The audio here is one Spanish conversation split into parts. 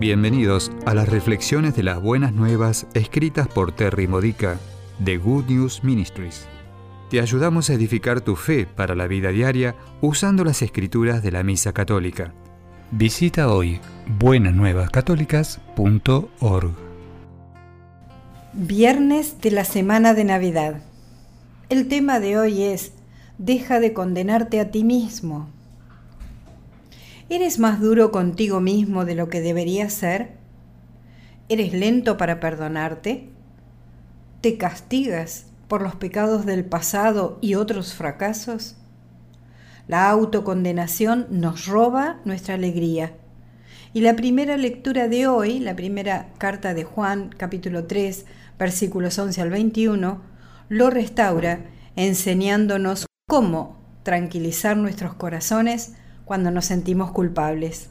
Bienvenidos a las reflexiones de las buenas nuevas escritas por Terry Modica de Good News Ministries. Te ayudamos a edificar tu fe para la vida diaria usando las escrituras de la Misa Católica. Visita hoy buenasnuevascatólicas.org. Viernes de la semana de Navidad. El tema de hoy es Deja de condenarte a ti mismo. ¿Eres más duro contigo mismo de lo que deberías ser? ¿Eres lento para perdonarte? ¿Te castigas por los pecados del pasado y otros fracasos? La autocondenación nos roba nuestra alegría. Y la primera lectura de hoy, la primera carta de Juan, capítulo 3, versículos 11 al 21, lo restaura enseñándonos cómo tranquilizar nuestros corazones cuando nos sentimos culpables.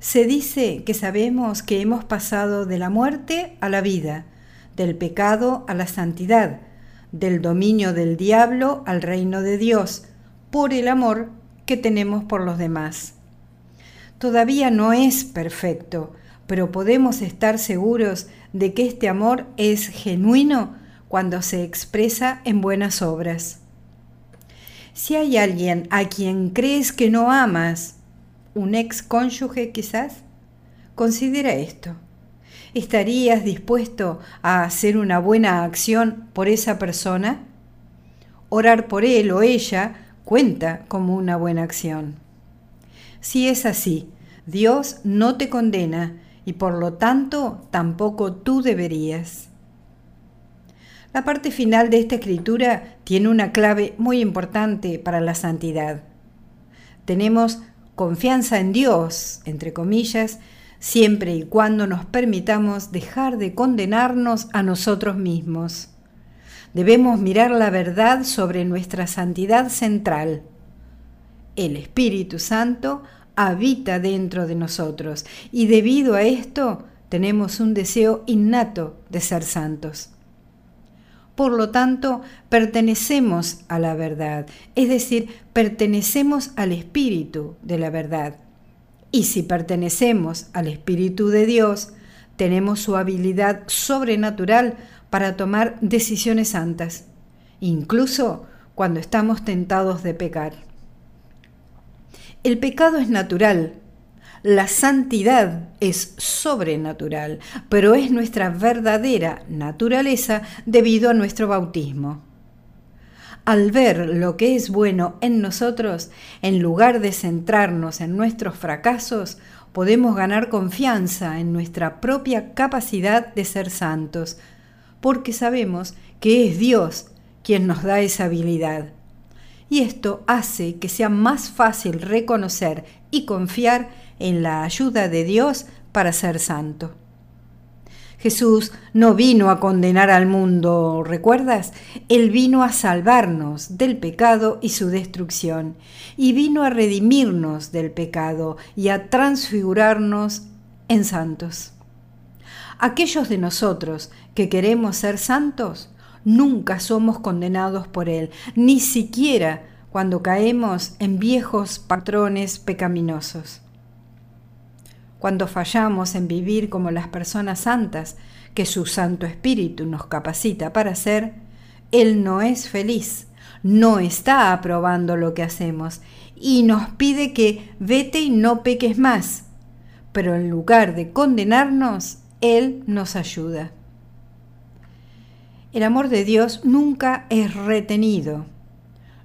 Se dice que sabemos que hemos pasado de la muerte a la vida, del pecado a la santidad, del dominio del diablo al reino de Dios, por el amor que tenemos por los demás. Todavía no es perfecto, pero podemos estar seguros de que este amor es genuino cuando se expresa en buenas obras. Si hay alguien a quien crees que no amas, un ex cónyuge quizás, considera esto. ¿Estarías dispuesto a hacer una buena acción por esa persona? Orar por él o ella cuenta como una buena acción. Si es así, Dios no te condena y por lo tanto tampoco tú deberías. La parte final de esta escritura tiene una clave muy importante para la santidad. Tenemos confianza en Dios, entre comillas, siempre y cuando nos permitamos dejar de condenarnos a nosotros mismos. Debemos mirar la verdad sobre nuestra santidad central. El Espíritu Santo habita dentro de nosotros y debido a esto tenemos un deseo innato de ser santos. Por lo tanto, pertenecemos a la verdad, es decir, pertenecemos al Espíritu de la verdad. Y si pertenecemos al Espíritu de Dios, tenemos su habilidad sobrenatural para tomar decisiones santas, incluso cuando estamos tentados de pecar. El pecado es natural, la santidad es sobrenatural, pero es nuestra verdadera naturaleza debido a nuestro bautismo. Al ver lo que es bueno en nosotros, en lugar de centrarnos en nuestros fracasos, podemos ganar confianza en nuestra propia capacidad de ser santos, porque sabemos que es Dios quien nos da esa habilidad. Y esto hace que sea más fácil reconocer y confiar en la ayuda de Dios para ser santo. Jesús no vino a condenar al mundo, ¿recuerdas? Él vino a salvarnos del pecado y su destrucción, y vino a redimirnos del pecado y a transfigurarnos en santos. Aquellos de nosotros que queremos ser santos, nunca somos condenados por Él, ni siquiera cuando caemos en viejos patrones pecaminosos cuando fallamos en vivir como las personas santas que su Santo Espíritu nos capacita para ser, Él no es feliz, no está aprobando lo que hacemos y nos pide que vete y no peques más. Pero en lugar de condenarnos, Él nos ayuda. El amor de Dios nunca es retenido,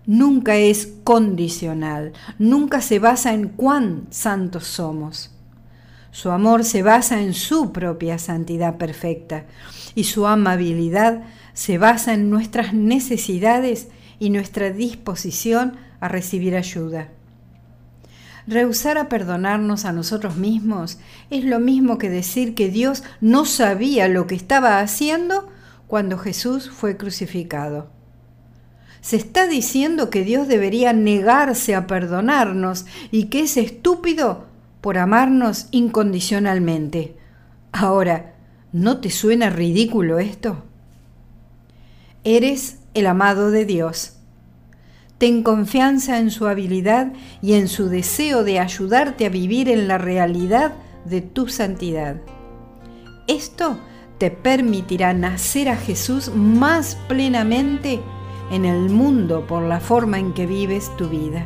nunca es condicional, nunca se basa en cuán santos somos. Su amor se basa en su propia santidad perfecta y su amabilidad se basa en nuestras necesidades y nuestra disposición a recibir ayuda. Rehusar a perdonarnos a nosotros mismos es lo mismo que decir que Dios no sabía lo que estaba haciendo cuando Jesús fue crucificado. Se está diciendo que Dios debería negarse a perdonarnos y que es estúpido por amarnos incondicionalmente. Ahora, ¿no te suena ridículo esto? Eres el amado de Dios. Ten confianza en su habilidad y en su deseo de ayudarte a vivir en la realidad de tu santidad. Esto te permitirá nacer a Jesús más plenamente en el mundo por la forma en que vives tu vida.